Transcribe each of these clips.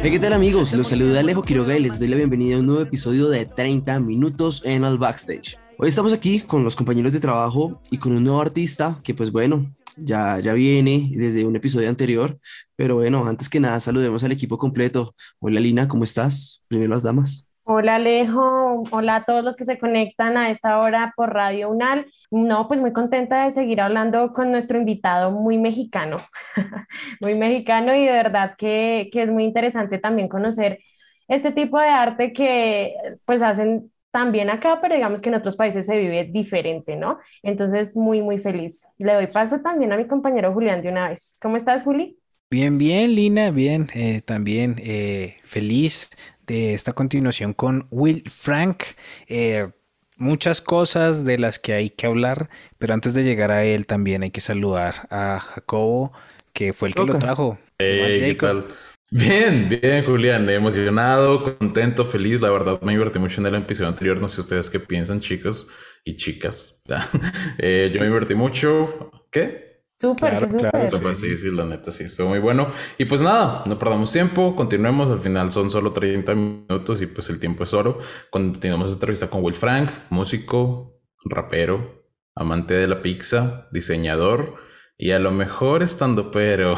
Hey, ¿qué tal amigos? Los saluda Alejo Quiroga y les doy la bienvenida a un nuevo episodio de 30 minutos en el backstage. Hoy estamos aquí con los compañeros de trabajo y con un nuevo artista que pues bueno, ya, ya viene desde un episodio anterior, pero bueno, antes que nada saludemos al equipo completo. Hola Lina, ¿cómo estás? Primero las damas. Hola Alejo, hola a todos los que se conectan a esta hora por Radio UNAL. No, pues muy contenta de seguir hablando con nuestro invitado muy mexicano, muy mexicano y de verdad que, que es muy interesante también conocer este tipo de arte que pues hacen también acá, pero digamos que en otros países se vive diferente, ¿no? Entonces, muy, muy feliz. Le doy paso también a mi compañero Julián de una vez. ¿Cómo estás, Juli? Bien, bien, Lina, bien. eh, también eh, feliz de esta continuación con Will Frank. Eh, muchas cosas de las que hay que hablar, pero antes de llegar a él también hay que saludar a Jacobo, que fue el que lo trajo. ¿Qué más, Hey, ¿qué Jacob? tal? Bien, bien, Julián, emocionado, contento, feliz. La verdad, me divertí mucho en el episodio anterior. No sé ustedes qué piensan, chicos y chicas. Eh, yo me divertí mucho. ¿Qué? Súper, Claro, súper. claro, Súper, sí, sí, la neta, sí, estuvo muy bueno. Y pues nada, no perdamos tiempo, continuemos. Al final son solo 30 minutos y pues el tiempo es oro. Continuamos esta entrevista con Will Frank, músico, rapero, amante de la pizza, diseñador y a lo mejor estando pero.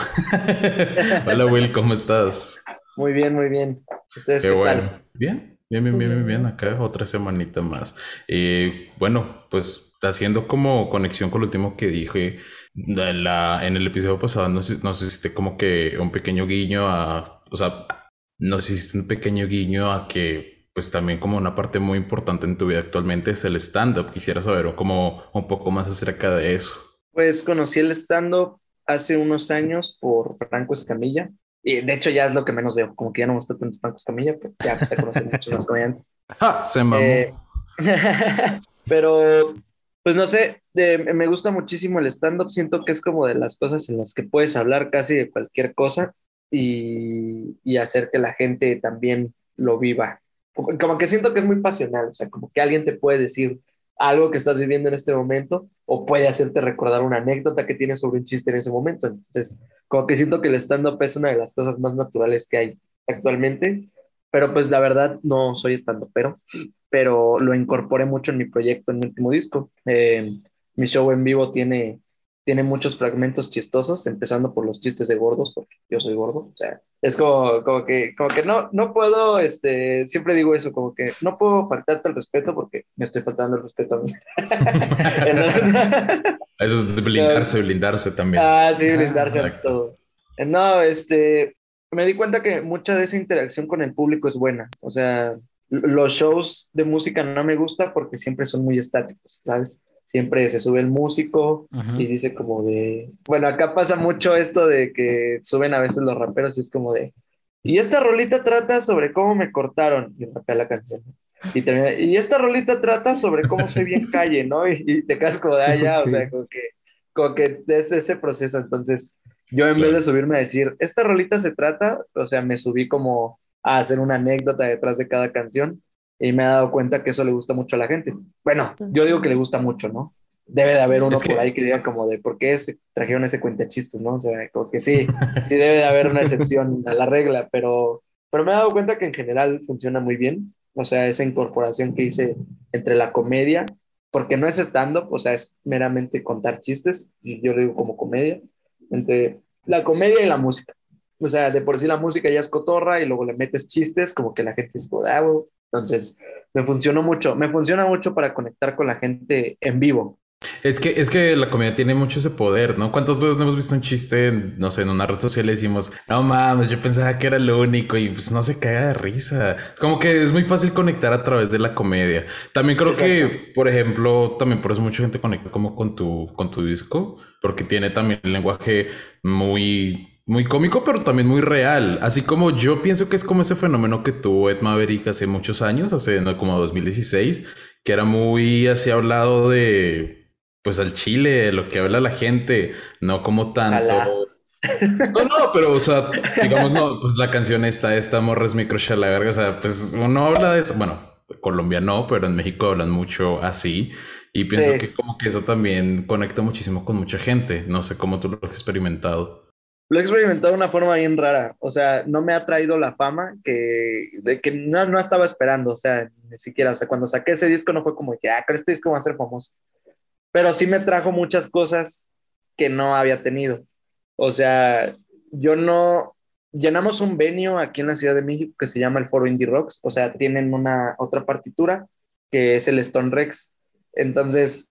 Hola Will, ¿cómo estás? Muy bien, muy bien. ¿Ustedes Qué qué, bueno. tal? Bien, bien, bien, bien, bien, bien. Acá otra semanita más. Y bueno, pues haciendo como conexión con lo último que dije de la, en el episodio pasado, nos, nos hiciste como que un pequeño guiño a, o sea, nos hiciste un pequeño guiño a que pues también como una parte muy importante en tu vida actualmente es el stand-up. Quisiera saber como un poco más acerca de eso. Pues conocí el stand-up hace unos años por Franco Escamilla. Y de hecho ya es lo que menos veo, como que ya no me gusta tanto Franco Escamilla, pero ya se conocen muchos más comediantes. ¡Ja! Se mamó. Eh, pero, pues no sé, eh, me gusta muchísimo el stand-up, siento que es como de las cosas en las que puedes hablar casi de cualquier cosa y, y hacer que la gente también lo viva. Como, que siento que es muy pasional, o sea, como que alguien te puede decir algo que estás viviendo en este momento o puede hacerte recordar una anécdota que tienes sobre un chiste en ese momento. Entonces, como que siento que el stand-up es una de las cosas más naturales que hay actualmente, pero pues la verdad no soy stand pero pero lo incorporé mucho en mi proyecto, en mi último disco. Eh, mi show en vivo tiene, tiene muchos fragmentos chistosos, empezando por los chistes de gordos, porque yo soy gordo. O sea, es como, como que, como que no, no puedo, este, siempre digo eso, como que no puedo faltarte el respeto porque me estoy faltando el respeto a mí. Entonces- Eso es blindarse, blindarse también. Ah, sí, brindarse a exacto. todo. No, este, me di cuenta que mucha de esa interacción con el público es buena. O sea, los shows de música no me gusta porque siempre son muy estáticos, ¿sabes? Siempre se sube el músico y dice como de, bueno, acá pasa mucho esto de que suben a veces los raperos y es como de, y esta rolita trata sobre cómo me cortaron y rapea la canción. Y, termina, y esta rolita trata sobre cómo soy bien calle, ¿no? Y, y te como de allá, o sea, como que, como que es ese proceso. Entonces, yo en vez de subirme a decir, esta rolita se trata, o sea, me subí como a hacer una anécdota detrás de cada canción y me he dado cuenta que eso le gusta mucho a la gente. Bueno, yo digo que le gusta mucho, ¿no? Debe de haber uno Es que- por ahí que diga como de por qué se trajeron ese cuentachistes, ¿no? O sea, como que sí, sí debe de haber una excepción a la regla, pero, pero me he dado cuenta que en general funciona muy bien. O sea, esa incorporación que hice entre la comedia, porque no es stand-up, o sea, es meramente contar chistes, y yo lo digo como comedia, entre la comedia y la música. O sea, de por sí la música ya es cotorra y luego le metes chistes, como que la gente es como, "Ah, güey". Entonces, me funcionó mucho, me funciona mucho para conectar con la gente en vivo. Es que, es que la comedia tiene mucho ese poder, ¿no? ¿Cuántas veces no hemos visto un chiste, en, no sé, en una red social y decimos, no mames, yo pensaba que era lo único y pues no se caga de risa. Como que es muy fácil conectar a través de la comedia. También creo que, por ejemplo, también por eso mucha gente conecta como con tu, con tu disco, porque tiene también el lenguaje muy muy cómico, pero también muy real. Así como yo pienso que es como ese fenómeno que tuvo Ed Maverick hace muchos años, hace como 2016, que era muy así hablado de, pues al chile, lo que habla la gente, no como tanto. No, no, pero, o sea, digamos, no, pues la canción esta, esta morra es micro la verga, o sea, pues uno habla de eso. Bueno, Colombia no, pero en México hablan mucho así. Y pienso Sí. que como que eso también conecta muchísimo con mucha gente. No sé cómo tú lo has experimentado. Lo he experimentado de una forma bien rara. O sea, no me ha traído la fama que, de que no, no estaba esperando. O sea, ni siquiera. O sea, cuando saqué ese disco no fue como que, ah, creo que este disco va a ser famoso. Pero sí me trajo muchas cosas que no había tenido. O sea, yo no. Llenamos un venue aquí en la Ciudad de México que se llama el Foro Indie Rocks. O sea, tienen una otra partitura que es el Stone Rex. Entonces,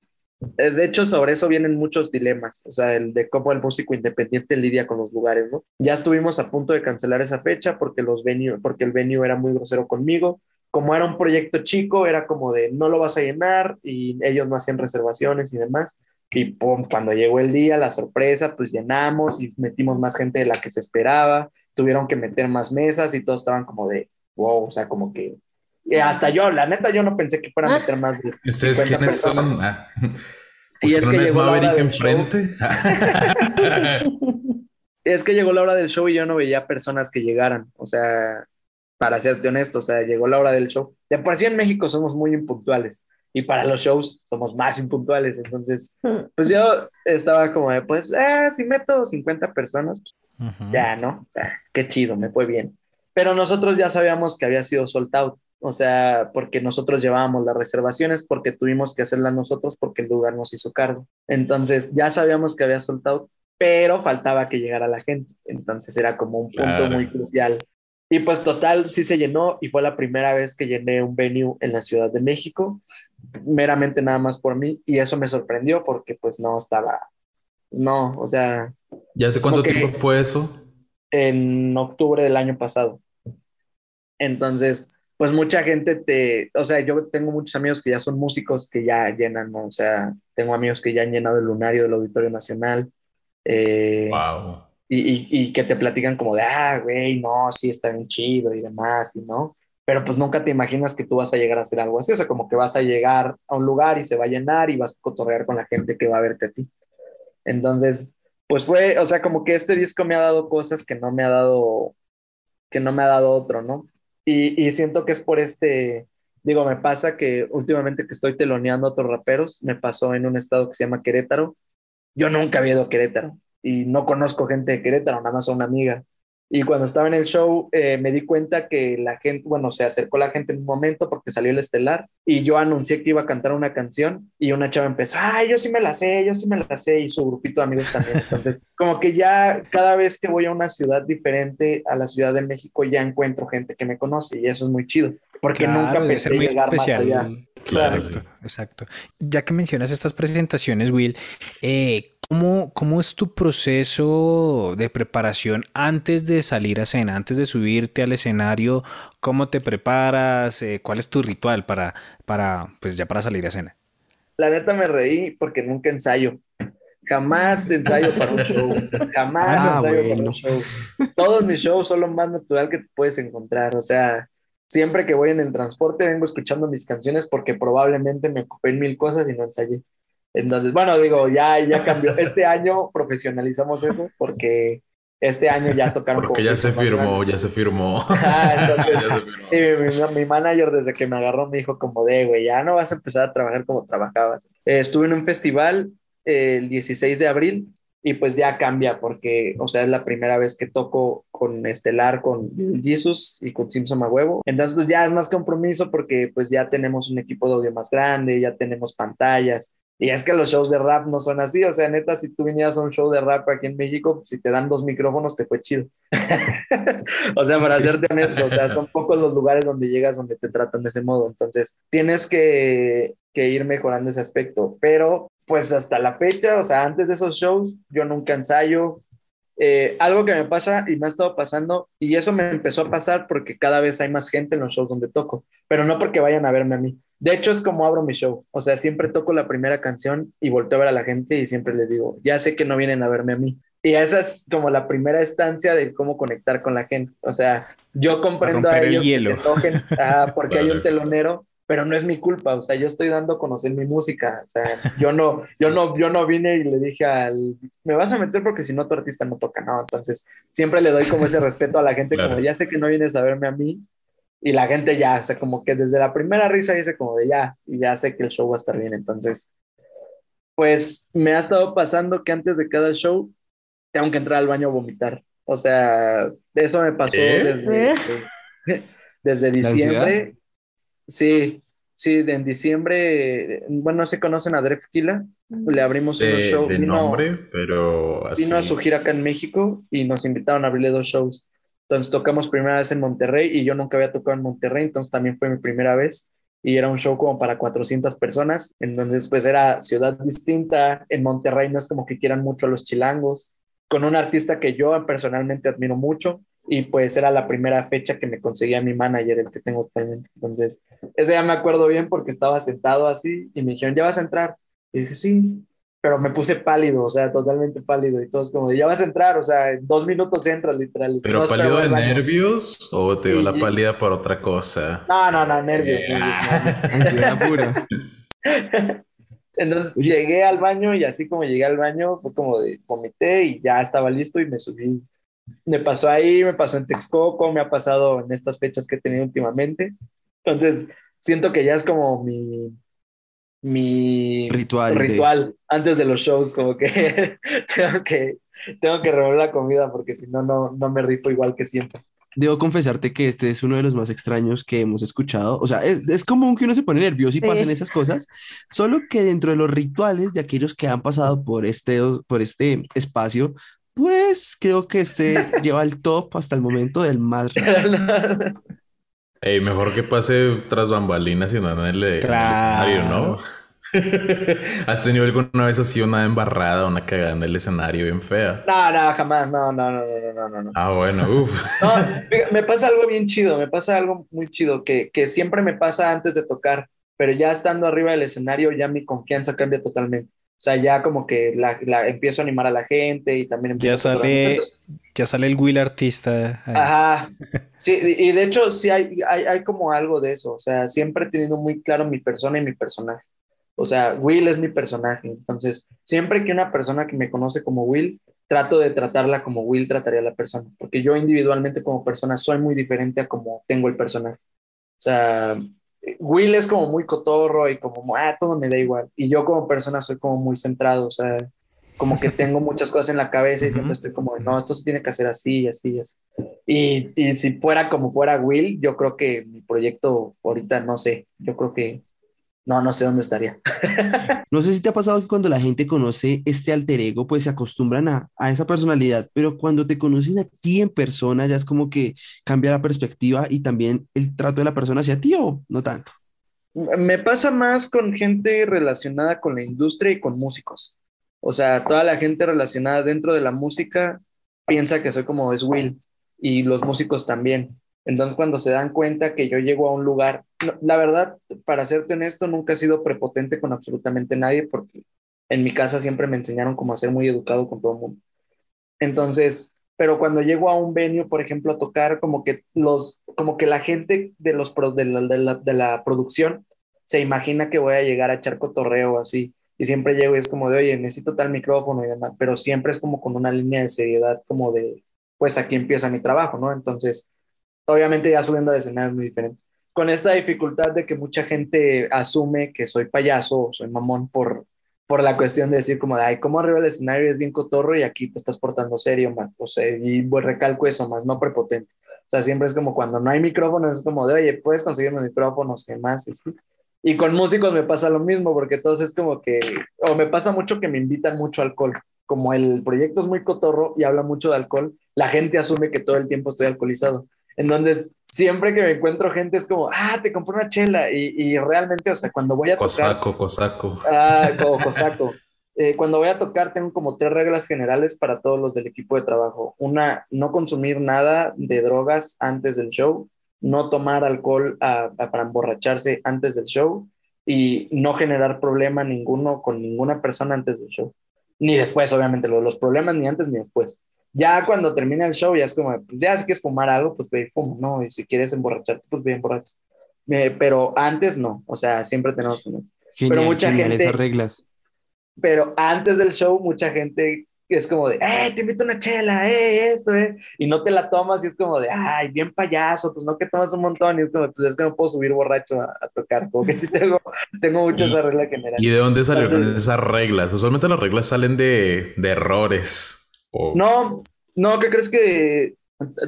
eh, de hecho, sobre eso vienen muchos dilemas, o sea, el de cómo el músico independiente lidia con los lugares, ¿no? Ya estuvimos a punto de cancelar esa fecha porque, los venue, porque el venue era muy grosero conmigo. Como era un proyecto chico, era como de no lo vas a llenar y ellos no hacían reservaciones y demás. Y pum, cuando llegó el día, la sorpresa, pues llenamos y metimos más gente de la que se esperaba. Tuvieron que meter más mesas y todos estaban como de wow, o sea, como que hasta yo, la neta, yo no pensé que fuera a meter más de ¿Ustedes 50 quiénes son? personas. Ah. Y es ¿Pusieron que llegó la hora Maverick del show. enfrente? Es que llegó la hora del show y yo no veía personas que llegaran. O sea, para serte honesto, o sea, llegó la hora del show. De por sí en México somos muy impuntuales y para los shows somos más impuntuales. Entonces, pues yo estaba como de, pues, eh, si meto 50 personas, pues, ya, ¿no? O sea, qué chido, me fue bien. Pero nosotros ya sabíamos que había sido sold out. O sea, porque nosotros llevábamos las reservaciones, porque tuvimos que hacerlas nosotros, porque el lugar nos hizo cargo. Entonces, ya sabíamos que había sold out, pero faltaba que llegara la gente. Entonces, era como un punto Claro. muy crucial. Y pues total, sí se llenó y fue la primera vez que llené un venue en la Ciudad de México, meramente nada más por mí, y eso me sorprendió porque pues no estaba, no, o sea, ¿Ya hace cuánto tiempo fue eso? en octubre del año pasado. Entonces, pues mucha gente te, o sea, yo tengo muchos amigos que ya son músicos que ya llenan, ¿no? O sea, tengo amigos que ya han llenado el lunario del Auditorio Nacional. eh, Wow. Y, que te platican como de, ah, güey, no, sí, está bien chido y demás, y no. Pero pues nunca te imaginas que tú vas a llegar a hacer algo así, o sea, como que vas a llegar a un lugar y se va a llenar y vas a cotorrear con la gente que va a verte a ti. Entonces, pues fue, o sea, como que este disco me ha dado cosas que no me ha dado, que no me ha dado otro, ¿no? Y, y siento que es por este, digo, me pasa que últimamente que estoy teloneando a otros raperos, me pasó en un estado que se llama Querétaro. Yo nunca había ido a Querétaro y no conozco gente de Querétaro, nada más a una amiga. Y cuando estaba en el show eh, me di cuenta que la gente, bueno, se acercó la gente en un momento porque salió el estelar y yo anuncié que iba a cantar una canción y una chava empezó, ay, yo sí me la sé, yo sí me la sé y su grupito de amigos también. Entonces, como que ya cada vez que voy a una ciudad diferente a la Ciudad de México ya encuentro gente que me conoce y eso es muy chido porque Claro, nunca pensé ser muy llegar especial. más allá. Claro, Exacto, exacto. Ya que mencionas estas presentaciones, Will, eh, ¿cómo, cómo es tu proceso de preparación antes de salir a escena, antes de subirte al escenario? ¿Cómo te preparas? Eh, ¿cuál es tu ritual para, para, pues ya para salir a escena? La neta me reí porque nunca ensayo. Jamás ensayo para un show. Jamás Ah, ensayo para un show. Todos mis shows son lo más natural que te puedes encontrar. O sea, siempre que voy en el transporte vengo escuchando mis canciones porque probablemente me ocupé en mil cosas y no ensayé. Entonces, bueno, digo, ya, ya cambió. Este año profesionalizamos eso porque este año ya tocaron Porque ya se firmó, ya se firmó. Ajá, entonces, Ya se firmó. y mi, mi manager desde que me agarró me dijo como de, güey, ya no vas a empezar a trabajar como trabajabas. Eh, estuve en un festival eh, el 16 de abril y pues ya cambia porque, o sea, es la primera vez que toco con Estelar, con Jesus y con Simpson a huevo. Entonces pues ya es más compromiso porque pues ya tenemos un equipo de audio más grande, ya tenemos pantallas. Y es que los shows de rap no son así, o sea, neta, si tú vinieras a un show de rap aquí en México, pues, si te dan dos micrófonos, te fue chido. o sea, para serte honesto, o sea, son pocos los lugares donde llegas donde te tratan de ese modo. Entonces, tienes que, que ir mejorando ese aspecto. Pero, pues hasta la fecha, o sea, antes de esos shows, yo nunca ensayo. Eh, algo que me pasa y me ha estado pasando, y eso me empezó a pasar porque cada vez hay más gente en los shows donde toco, pero no porque vayan a verme a mí. De hecho, es como abro mi show. O sea, siempre toco la primera canción y volteo a ver a la gente y siempre les digo, ya sé que no vienen a verme a mí. Y esa es como la primera estancia de cómo conectar con la gente. O sea, yo comprendo a el ellos que hielo. se enojen ah, porque hay un telonero, pero no es mi culpa. O sea, yo estoy dando a conocer mi música. O sea, yo no, yo no, yo no vine y le dije al, me vas a meter porque si no tu artista no toca, ¿no? Entonces, siempre le doy como ese respeto a la gente, Claro. como ya sé que no vienes a verme a mí. Y la gente ya, o sea, como que desde la primera risa dice como de ya, y ya sé que el show va a estar bien. Entonces, pues me ha estado pasando que antes de cada show tengo que entrar al baño a vomitar. O sea, eso me pasó ¿Eh? desde, desde ¿La diciembre. Sí, sí, de- en diciembre, bueno, se conocen a Drefkila, le abrimos unos De, shows. de vino- nombre, pero así. vino a su gira acá en México y nos invitaron a abrirle dos shows. Entonces tocamos primera vez en Monterrey y yo nunca había tocado en Monterrey, entonces también fue mi primera vez y era un show como para 400 personas, entonces pues era ciudad distinta, en Monterrey no es como que quieran mucho a los chilangos, con un artista que yo personalmente admiro mucho y pues era la primera fecha que me conseguía mi manager, el que tengo actualmente. Entonces, ese ya me acuerdo bien porque estaba sentado así y me dijeron, ¿ya vas a entrar? Y dije, sí, pero me puse pálido, o sea, totalmente pálido y todos como, de, ya vas a entrar, o sea, en dos minutos entras literal. ¿Pero pálido de nervios o te dio Sí, la pálida por otra cosa? No, no, no, nervios. Ansiedad pura. Entonces llegué al baño y así como llegué al baño fue como de vomité y ya estaba listo y me subí. Me pasó ahí, me pasó en Texcoco, me ha pasado en estas fechas que he tenido últimamente. Entonces siento que ya es como mi, mi Ritual de- ritual antes de los shows, como que tengo que tengo que revolver la comida porque si no, no, no me rifo igual que siempre. Debo confesarte que este es uno de los más extraños que hemos escuchado. O sea, es, es común que uno se pone nervioso y Sí. pasen esas cosas, solo que dentro de los rituales de aquellos que han pasado por este, por este espacio, pues creo que este lleva el top hasta el momento del más raro. Ey, mejor que pase tras bambalinas y no en el, en el Claro. escenario, ¿no? ¿Has tenido alguna vez así una embarrada, una cagada en el escenario bien fea? No, no, jamás, no, no, no, no, no, no, no. Ah, bueno, uff. No, me pasa algo bien chido, me pasa algo muy chido que, que siempre me pasa antes de tocar, pero ya estando arriba del escenario ya mi confianza cambia totalmente. O sea, ya como que la, la- empiezo a animar a la gente y también Ya empiezo a tocar sale, momentos. ya sale el Will artista. ahí. Ajá, sí, y y de hecho sí hay, hay, hay como algo de eso, o sea, siempre he tenido muy claro mi persona y mi personaje. O sea, Will es mi personaje, entonces siempre que una persona que me conoce como Will, trato de tratarla como Will trataría a la persona, porque yo individualmente como persona soy muy diferente a como tengo el personaje. O sea, Will es como muy cotorro y como, ah, todo me da igual. Y yo como persona soy como muy centrado, o sea, como que tengo muchas cosas en la cabeza y siempre Ujú. estoy como, no, esto se tiene que hacer así y así y así. Y, y si fuera como fuera Will, yo creo que mi proyecto ahorita, no sé, yo creo que, no, no sé dónde estaría. No sé si te ha pasado que cuando la gente conoce este alter ego, pues se acostumbran a, a esa personalidad, pero cuando te conocen a ti en persona, ya es como que cambia la perspectiva y también el trato de la persona hacia ti o no tanto. Me pasa más con gente relacionada con la industria y con músicos. O sea, toda la gente relacionada dentro de la música piensa que soy como es Will y los músicos también. Entonces, cuando se dan cuenta que yo llego a un lugar, la verdad, para serte honesto, nunca he sido prepotente con absolutamente nadie porque en mi casa siempre me enseñaron como a ser muy educado con todo el mundo. Entonces, pero cuando llego a un venue, por ejemplo, a tocar, como que los, como que la gente de los de la, de la, de la producción se imagina que voy a llegar a echar cotorreo así. Y siempre llego y es como de, oye, necesito tal micrófono y demás, pero siempre es como con una línea de seriedad, como de, pues aquí empieza mi trabajo, ¿no? Entonces, obviamente ya subiendo de escenario es muy diferente. Con esta dificultad de que mucha gente asume que soy payaso o soy mamón por, por la cuestión de decir como, de, ay, ¿cómo arriba del escenario es bien cotorro y aquí te estás portando serio, más? O sea, y pues, recalco eso más, no prepotente. O sea, siempre es como cuando no hay micrófonos, es como de, oye, puedes conseguir micrófonos y demás, y sí. Y con músicos me pasa lo mismo, porque todos es como que, o me pasa mucho que me invitan mucho alcohol. Como el proyecto es muy cotorro y habla mucho de alcohol, la gente asume que todo el tiempo estoy alcoholizado. Entonces, siempre que me encuentro gente es como, ah, te compré una chela. Y, y realmente, o sea, cuando voy a tocar, Cosaco, cosaco. ah, como cosaco. Eh, cuando voy a tocar, tengo como tres reglas generales para todos los del equipo de trabajo. Una, no consumir nada de drogas antes del show, no tomar alcohol ah, ah, para emborracharse antes del show y no generar problema ninguno con ninguna persona antes del show. Ni después, obviamente, lo- los problemas ni antes ni después. Ya cuando termina el show, ya es como, pues ya si quieres fumar algo, pues ve y fuma, ¿no? Y si quieres emborracharte, pues ve y emborracha. Eh, pero antes no, o sea, siempre tenemos que Genial, mucha genial gente- esas reglas. pero antes del show mucha gente es como de, ¡eh, te invito a una chela, eh, esto, eh! Y no te la tomas y es como de, ¡ay, bien payaso! Pues no que tomas un montón y es como, pues es que no puedo subir borracho a, a tocar, como que sí tengo, tengo mucho esa regla general. ¿Y de dónde salieron Entonces- esas reglas? Usualmente las reglas salen de, de errores. O... No, no, ¿qué crees que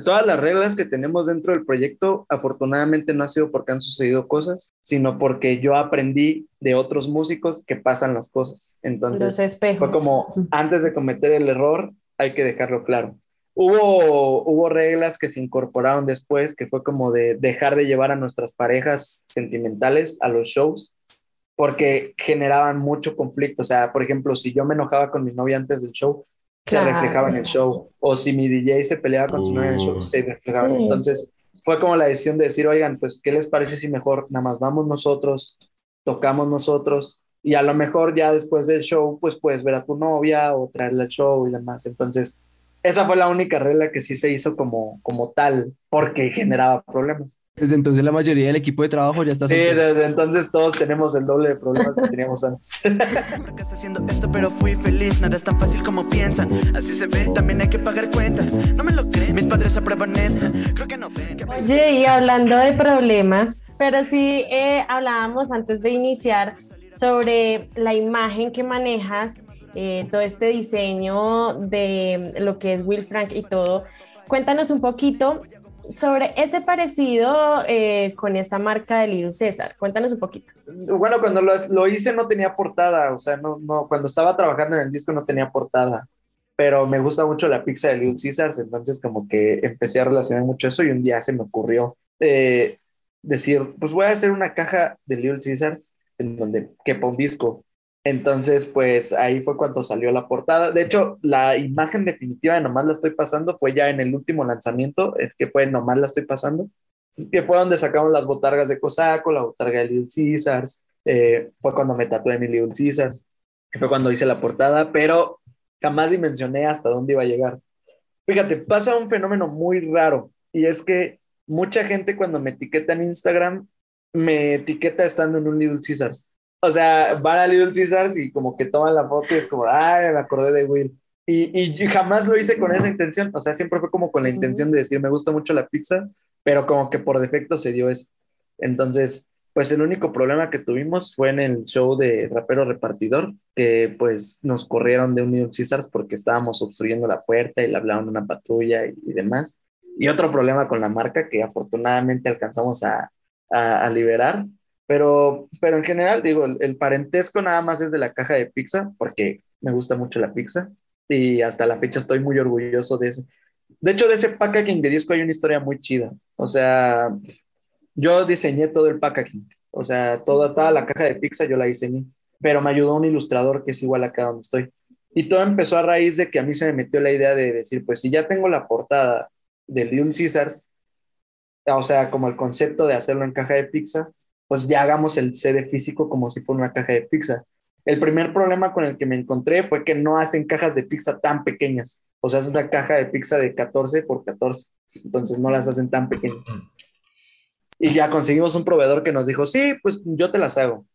todas las reglas que tenemos dentro del proyecto, afortunadamente no ha sido porque han sucedido cosas, sino porque yo aprendí de otros músicos que pasan las cosas. Entonces, Los espejos. Fue como, antes de cometer el error, hay que dejarlo claro. Hubo, hubo reglas que se incorporaron después, que fue como de dejar de llevar a nuestras parejas sentimentales a los shows, porque generaban mucho conflicto. O sea, por ejemplo, si yo me enojaba con mi novia antes del show, se reflejaba en el show. O si mi DJ se peleaba con su novia en el show, se reflejaba. Sí. Entonces, fue como la decisión de decir, oigan, pues, ¿qué les parece si mejor nada más vamos nosotros, tocamos nosotros y a lo mejor ya después del show, pues puedes ver a tu novia o traerla al show y demás. Entonces, esa fue la única regla que sí se hizo como, como tal, porque generaba problemas. Desde entonces la mayoría del equipo de trabajo ya está Sí, soltero. desde entonces todos tenemos el doble de problemas que teníamos antes. Fracaso haciendo esto, pero fui feliz. Nada es tan fácil como piensan. Así se ve, también hay que pagar cuentas. No me lo creen, mis padres aprueban esta. Creo que no ven. que- Oye, y hablando de problemas, pero sí eh, hablábamos antes de iniciar sobre la imagen que manejas, eh, todo este diseño de lo que es Will Frank y todo. Cuéntanos un poquito sobre ese parecido eh, con esta marca de Little César. Cuéntanos un poquito. Bueno, cuando lo, lo hice no tenía portada, o sea, no, no, cuando estaba trabajando en el disco no tenía portada, pero me gusta mucho la pizza de Little Caesars, entonces como que empecé a relacionar mucho eso y un día se me ocurrió eh, decir, pues voy a hacer una caja de Little Caesars en donde quepa un disco. Entonces, pues ahí fue cuando salió la portada. De hecho, la imagen definitiva de Nomás la estoy pasando fue ya en el último lanzamiento, el que fue Nomás la estoy pasando que fue donde sacamos las botargas de Cosaco, la botarga de Little Caesars, eh, fue cuando me tatué mi Little Caesars, que fue cuando hice la portada, pero jamás dimensioné hasta dónde iba a llegar. Fíjate, pasa un fenómeno muy raro y es que mucha gente cuando me etiqueta en Instagram, me etiqueta estando en un Little Caesars. O sea, van a Little Caesars y como que toman la foto y es como, ay, me acordé de Will. Y, y jamás lo hice con esa intención, o sea, siempre fue como con la intención de decir, me gusta mucho la pizza, pero como que por defecto se dio eso. Entonces, pues el único problema que tuvimos fue en el show de Rapero Repartidor, que pues nos corrieron de un Little Caesars porque estábamos obstruyendo la puerta y le hablaban a una patrulla y, y demás. Y otro problema con la marca que afortunadamente alcanzamos a, a, a liberar, pero, pero en general, digo, el, el parentesco nada más es de la caja de pizza, porque me gusta mucho la pizza y hasta la fecha estoy muy orgulloso de eso. De hecho, de ese packaging de disco hay una historia muy chida. O sea, yo diseñé todo el packaging. O sea, toda, toda la caja de pizza yo la diseñé. Pero me ayudó un ilustrador que es igual acá donde estoy. Y todo empezó a raíz de que a mí se me metió la idea de decir, pues si ya tengo la portada de Little Caesars, o sea, como el concepto de hacerlo en caja de pizza, pues ya hagamos el CD físico como si fuera una caja de pizza. El primer problema con el que me encontré fue que no hacen cajas de pizza tan pequeñas. O sea, es una caja de pizza de 14 por 14. Entonces no las hacen tan pequeñas. Y ya conseguimos un proveedor que nos dijo, sí, pues yo te las hago.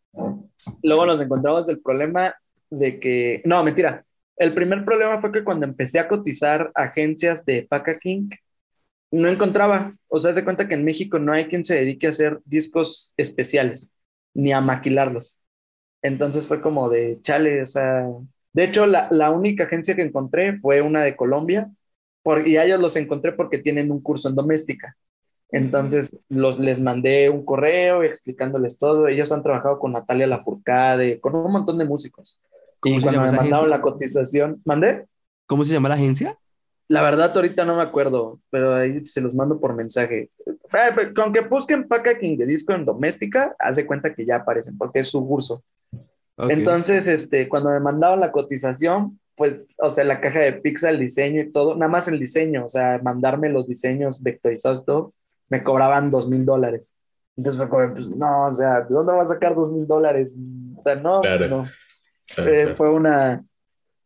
Luego nos encontramos el problema de que, no, mentira. El primer problema fue que cuando empecé a cotizar agencias de packaging, no encontraba. O sea, haz de cuenta que en México no hay quien se dedique a hacer discos especiales, ni a maquilarlos. Entonces fue como de chale, o sea. De hecho, la, la única agencia que encontré fue una de Colombia, por, y a ellos los encontré porque tienen un curso en doméstica. Entonces los, les mandé un correo explicándoles todo. Ellos han trabajado con Natalia Lafourcade, con un montón de músicos. ¿Cómo Y se cuando llama me mandaron agencia? la cotización, ¿mandé? ¿Cómo se llama la agencia? La verdad, ahorita no me acuerdo, pero ahí se los mando por mensaje. Pues, Con que busquen packaging de disco en doméstica, haz de cuenta que ya aparecen, porque es su curso. Ok. Entonces, este, cuando me mandaban la cotización, pues, o sea, la caja de pizza, el diseño y todo, nada más el diseño, o sea, mandarme los diseños vectorizados, todo, me cobraban dos mil dólares. Entonces fue como, pues, no, o sea, ¿de dónde vas a sacar dos mil dólares? O sea, no, Claro. no. Claro, Eh, claro. fue una,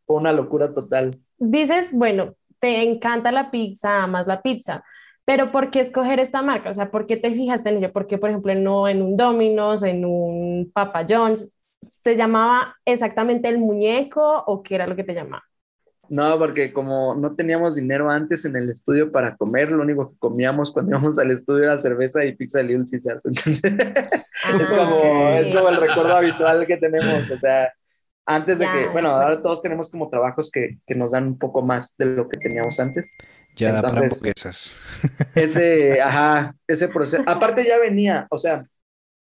fue una locura total. Dices, bueno, te encanta la pizza, amas la pizza, pero ¿por qué escoger esta marca? O sea, ¿por qué te fijaste en ella? ¿Por qué, por ejemplo, no en un Domino's, en un Papa John's? ¿Te llamaba exactamente el muñeco o qué era lo que te llamaba? No, porque como no teníamos dinero antes en el estudio para comer, lo único que comíamos cuando íbamos al estudio era cerveza y pizza de Little Caesars. Entonces, es, como, Ah, es como el recuerdo habitual que tenemos. O sea, antes de Ya, que, de bueno, acuerdo. ahora todos tenemos como trabajos que, que nos dan un poco más de lo que teníamos antes. Ya da para Entonces- hamburguesas. Ese, ajá, ese proceso. Aparte ya venía, o sea,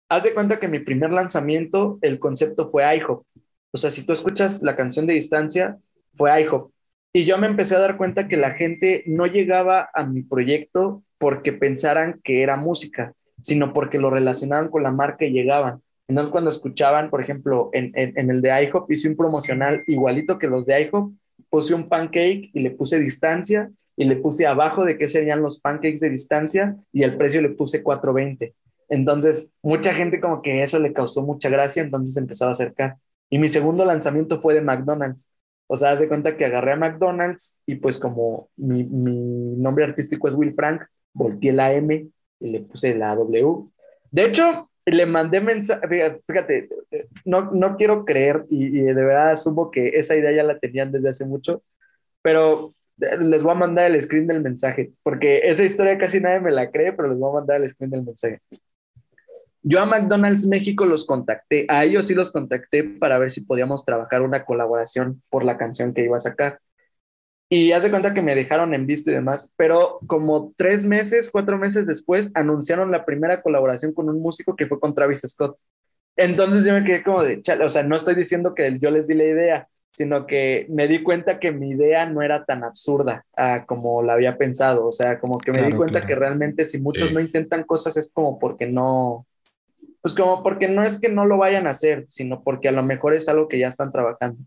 haz de cuenta que mi primer lanzamiento, el concepto fue IHOP. O sea, si tú escuchas la canción de Distancia, fue IHOP. Y yo me empecé a dar cuenta que la gente no llegaba a mi proyecto porque pensaran que era música, sino porque lo relacionaban con la marca y llegaban. Entonces, cuando escuchaban, por ejemplo, en, en, en el de IHOP, hice un promocional igualito que los de IHOP, puse un pancake y le puse distancia y le puse abajo de qué serían los pancakes de distancia y el precio le puse 4.20. Entonces, mucha gente como que eso le causó mucha gracia, entonces empezaba a acercar. Y mi segundo lanzamiento fue de McDonald's. O sea, haz de cuenta que agarré a McDonald's y pues como mi, mi nombre artístico es Will Frank, volteé la M y le puse la W. De hecho, le mandé mensaje, fíjate, no, no quiero creer y, y de verdad asumo que esa idea ya la tenían desde hace mucho, pero les voy a mandar el screen del mensaje, porque esa historia casi nadie me la cree, pero les voy a mandar el screen del mensaje. Yo a McDonald's México los contacté, a ellos sí los contacté para ver si podíamos trabajar una colaboración por la canción que iba a sacar. Y haz de cuenta que me dejaron en visto y demás, pero como tres meses, cuatro meses después, anunciaron la primera colaboración con un músico que fue con Travis Scott. Entonces yo me quedé como de, chale, o sea, no estoy diciendo que yo les di la idea, sino que me di cuenta que mi idea no era tan absurda ah, como la había pensado. O sea, como que me di cuenta claro. que realmente si muchos Sí. no intentan cosas es como porque no, pues como porque no es que no lo vayan a hacer, sino porque a lo mejor es algo que ya están trabajando.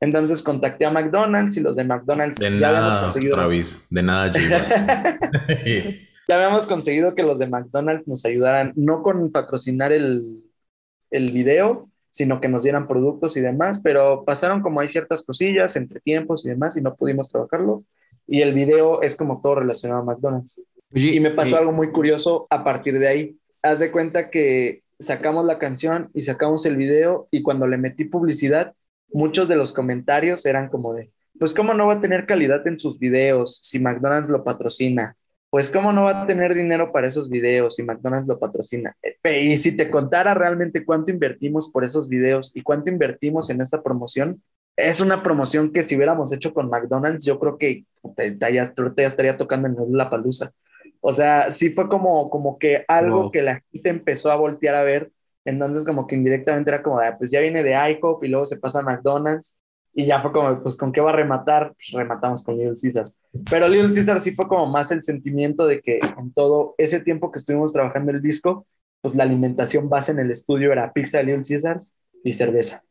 Entonces contacté a McDonald's y los de McDonald's De ya habíamos nada, conseguido. Travis. De nada, ya habíamos conseguido que los de McDonald's nos ayudaran, no con patrocinar el, el video, sino que nos dieran productos y demás, pero pasaron como hay ciertas cosillas entre tiempos y demás y no pudimos trabajarlo. Y el video es como todo relacionado a McDonald's. Oye, Y me pasó algo muy curioso a partir de ahí. Haz de cuenta que sacamos la canción y sacamos el video y cuando le metí publicidad, muchos de los comentarios eran como de, pues cómo no va a tener calidad en sus videos si McDonald's lo patrocina. Pues cómo no va a tener dinero para esos videos si McDonald's lo patrocina. Eh, Y si te contara realmente cuánto invertimos por esos videos y cuánto invertimos en esa promoción, es una promoción que si hubiéramos hecho con McDonald's, yo creo que te, te, ya, te ya estaría tocando en la palusa. O sea, sí fue como, como que algo Wow. que la gente empezó a voltear a ver. Entonces, como que indirectamente era como, ah, pues ya viene de IHOP y luego se pasa a McDonald's. Y ya fue como, pues, ¿con qué va a rematar? Pues rematamos con Little Caesars. Pero Little Caesars sí fue como más el sentimiento de que en todo ese tiempo que estuvimos trabajando el disco, pues la alimentación base en el estudio era pizza de Little Caesars y cerveza.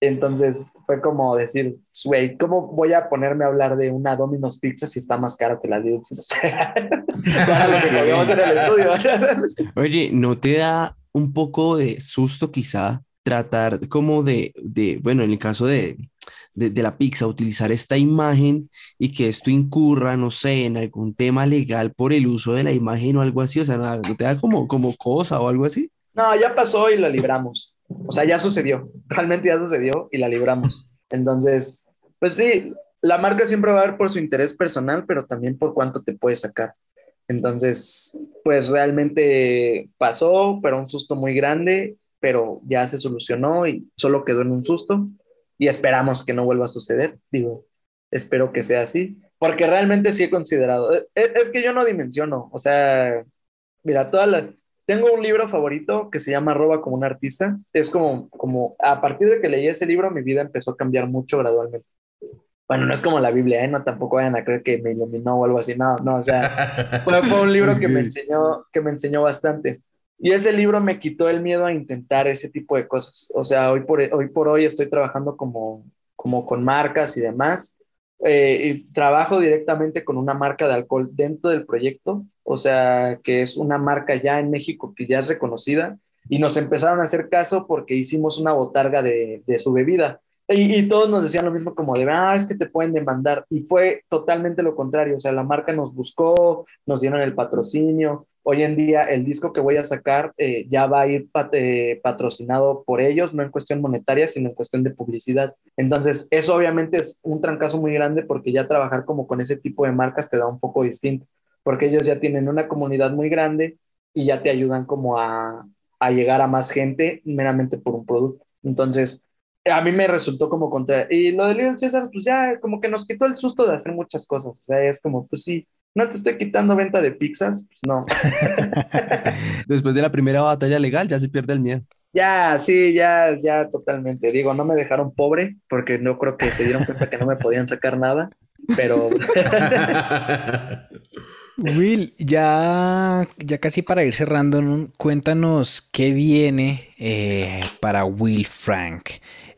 Entonces fue como decir, güey, ¿cómo voy a ponerme a hablar de una Domino's Pizza si está más caro que la Little Caesars? Oye, ¿no te da un poco de susto quizá tratar como de, de bueno, en el caso de, de, la pizza, utilizar esta imagen y que esto incurra, no sé, en algún tema legal por el uso de la imagen o algo así? O sea, ¿no no te da como, como cosa o algo así? No, ya pasó y la libramos. O sea, ya sucedió. Realmente ya sucedió y la libramos. Entonces, pues sí, la marca siempre va a ver por su interés personal, pero también por cuánto te puede sacar. Entonces, pues realmente pasó, pero un susto muy grande, pero ya se solucionó y solo quedó en un susto y esperamos que no vuelva a suceder. Digo, espero que sea así, porque realmente sí he considerado. Es, es que yo no dimensiono, o sea, mira, toda la, tengo un libro favorito que se llama Roba como un artista. Es como, como, a partir de que leí ese libro, mi vida empezó a cambiar mucho gradualmente. Bueno, no es como la Biblia, ¿eh? No tampoco vayan a creer que me iluminó o algo así. No, no, o sea, fue, fue un libro que me enseñó, que me enseñó bastante. Y ese libro me quitó el miedo a intentar ese tipo de cosas. O sea, hoy por hoy, por hoy estoy trabajando como, como con marcas y demás. Eh, y trabajo directamente con una marca de alcohol dentro del proyecto. O sea, que es una marca ya en México que ya es reconocida. Y nos empezaron a hacer caso porque hicimos una botarga de, de su bebida. Y, y, todos nos decían lo mismo como de, ah, es que te pueden demandar. Y fue totalmente lo contrario. O sea, la marca nos buscó, nos dieron el patrocinio. Hoy en día el disco que voy a sacar eh, ya va a ir eh, patrocinado por ellos, no en cuestión monetaria, sino en cuestión de publicidad. Entonces, eso obviamente es un trancazo muy grande porque ya trabajar como con ese tipo de marcas te da un poco distinto, porque ellos ya tienen una comunidad muy grande y ya te ayudan como a, a llegar a más gente meramente por un producto. Entonces, a mí me resultó como contra... Y lo de Little César, pues ya como que nos quitó el susto de hacer muchas cosas. O sea, es como, pues sí, no te estoy quitando venta de pizzas, pues no. Después de la primera batalla legal ya se pierde el miedo. Ya, sí, ya, ya totalmente. Digo, no me dejaron pobre porque no creo que se dieron cuenta que no me podían sacar nada, pero... Will, ya, ya casi para ir cerrando, cuéntanos qué viene eh, para Will Frank.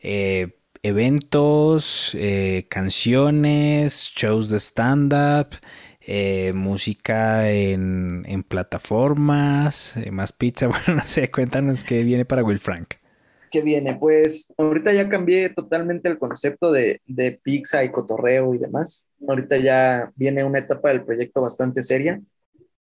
Eh, eventos, eh, canciones, shows de stand-up, eh, música en, en plataformas, eh, más pizza. Bueno, no sé, cuéntanos qué viene para Will Frank. ¿Qué viene? Pues ahorita ya cambié totalmente el concepto de, de pizza y cotorreo y demás. Ahorita ya viene una etapa del proyecto bastante seria.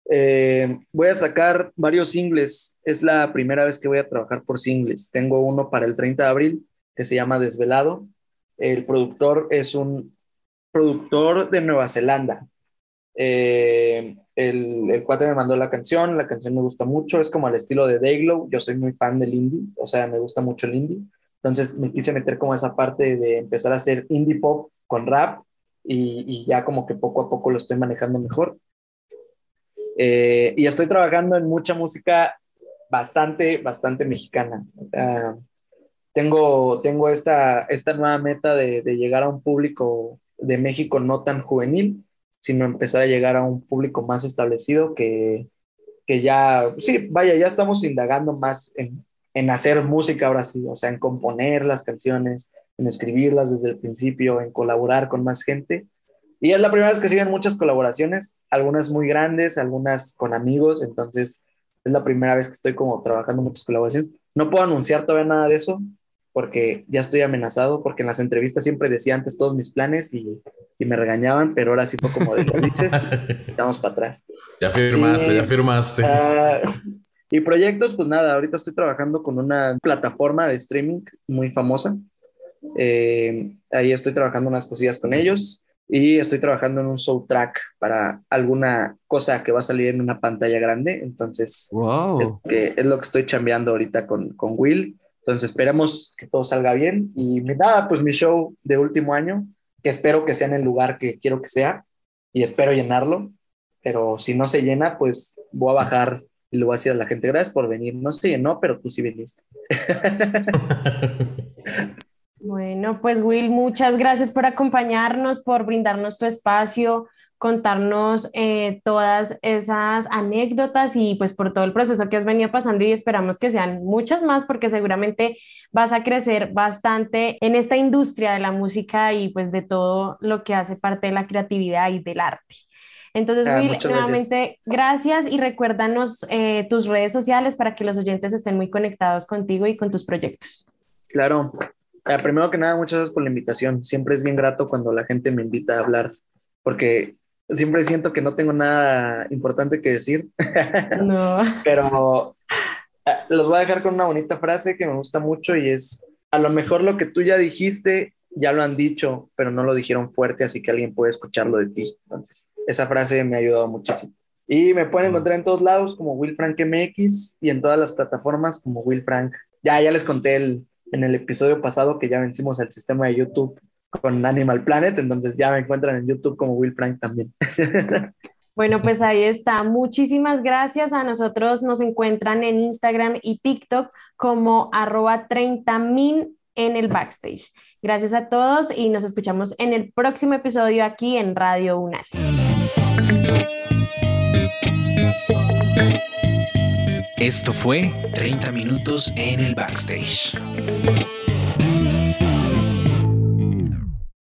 Eh, voy a sacar varios singles. Es la primera vez que voy a trabajar por singles. Tengo uno para el 30 de abril que se llama Desvelado. El productor es un productor de Nueva Zelanda. Eh, el, el cuate me mandó la canción, la canción me gusta mucho, es como al estilo de Dayglow, yo soy muy fan del indie, o sea, me gusta mucho el indie, entonces me quise meter como esa parte de empezar a hacer indie pop con rap y, y ya como que poco a poco lo estoy manejando mejor. Eh, y estoy trabajando en mucha música bastante, bastante mexicana. O sea, tengo, tengo esta, esta nueva meta de, de llegar a un público de México no tan juvenil, sino empezar a llegar a un público más establecido que, que ya, sí, vaya, ya estamos indagando más en, en, hacer música ahora sí, o sea, en componer las canciones, en escribirlas desde el principio, en colaborar con más gente. Y es la primera vez que siguen muchas colaboraciones, algunas muy grandes, algunas con amigos, entonces es la primera vez que estoy como trabajando muchas colaboraciones. No puedo anunciar todavía nada de eso, porque ya estoy amenazado, porque en las entrevistas siempre decía antes todos mis planes y, y me regañaban, pero ahora sí fue como de los dices, estamos para atrás. Ya firmaste, Y, ya firmaste. ah, y proyectos, pues nada, ahorita estoy trabajando con una plataforma de streaming muy famosa. Eh, ahí estoy trabajando unas cosillas con ellos y estoy trabajando en un soundtrack para alguna cosa que va a salir en una pantalla grande. Entonces, Wow. es, que- es lo que estoy chambeando ahorita con, con Will. Entonces esperemos que todo salga bien. Y nada, pues mi show de último año, que espero que sea en el lugar que quiero que sea y espero llenarlo. Pero si no se llena, pues voy a bajar y le voy a decir a la gente, gracias por venir. No se llenó, pero tú sí viniste. Bueno, pues Will, muchas gracias por acompañarnos, por brindarnos tu espacio, contarnos eh, todas esas anécdotas y pues por todo el proceso que has venido pasando y esperamos que sean muchas más porque seguramente vas a crecer bastante en esta industria de la música y pues de todo lo que hace parte de la creatividad y del arte. Entonces, Ah, Will, muchas gracias. nuevamente, gracias y recuérdanos eh, tus redes sociales para que los oyentes estén muy conectados contigo y con tus proyectos. Claro. Ah, primero que nada, muchas gracias por la invitación. Siempre es bien grato cuando la gente me invita a hablar, porque siempre siento que no tengo nada importante que decir. No. pero eh, los voy a dejar con una bonita frase que me gusta mucho y es, a lo mejor lo que tú ya dijiste, ya lo han dicho, pero no lo dijeron fuerte, así que alguien puede escucharlo de ti. Entonces, esa frase me ha ayudado muchísimo. Y me pueden encontrar en todos lados como Will Frank MX y en todas las plataformas como Will Frank. Ya, ya les conté el, en el episodio pasado que ya vencimos el sistema de YouTube con Animal Planet, entonces ya me encuentran en YouTube como Will Frank también. Bueno, pues ahí está. Muchísimas gracias. A nosotros nos encuentran en Instagram y TikTok como arroba 30min en el backstage. Gracias a todos y nos escuchamos en el próximo episodio aquí en Radio UNAL. Esto fue 30 minutos en el backstage.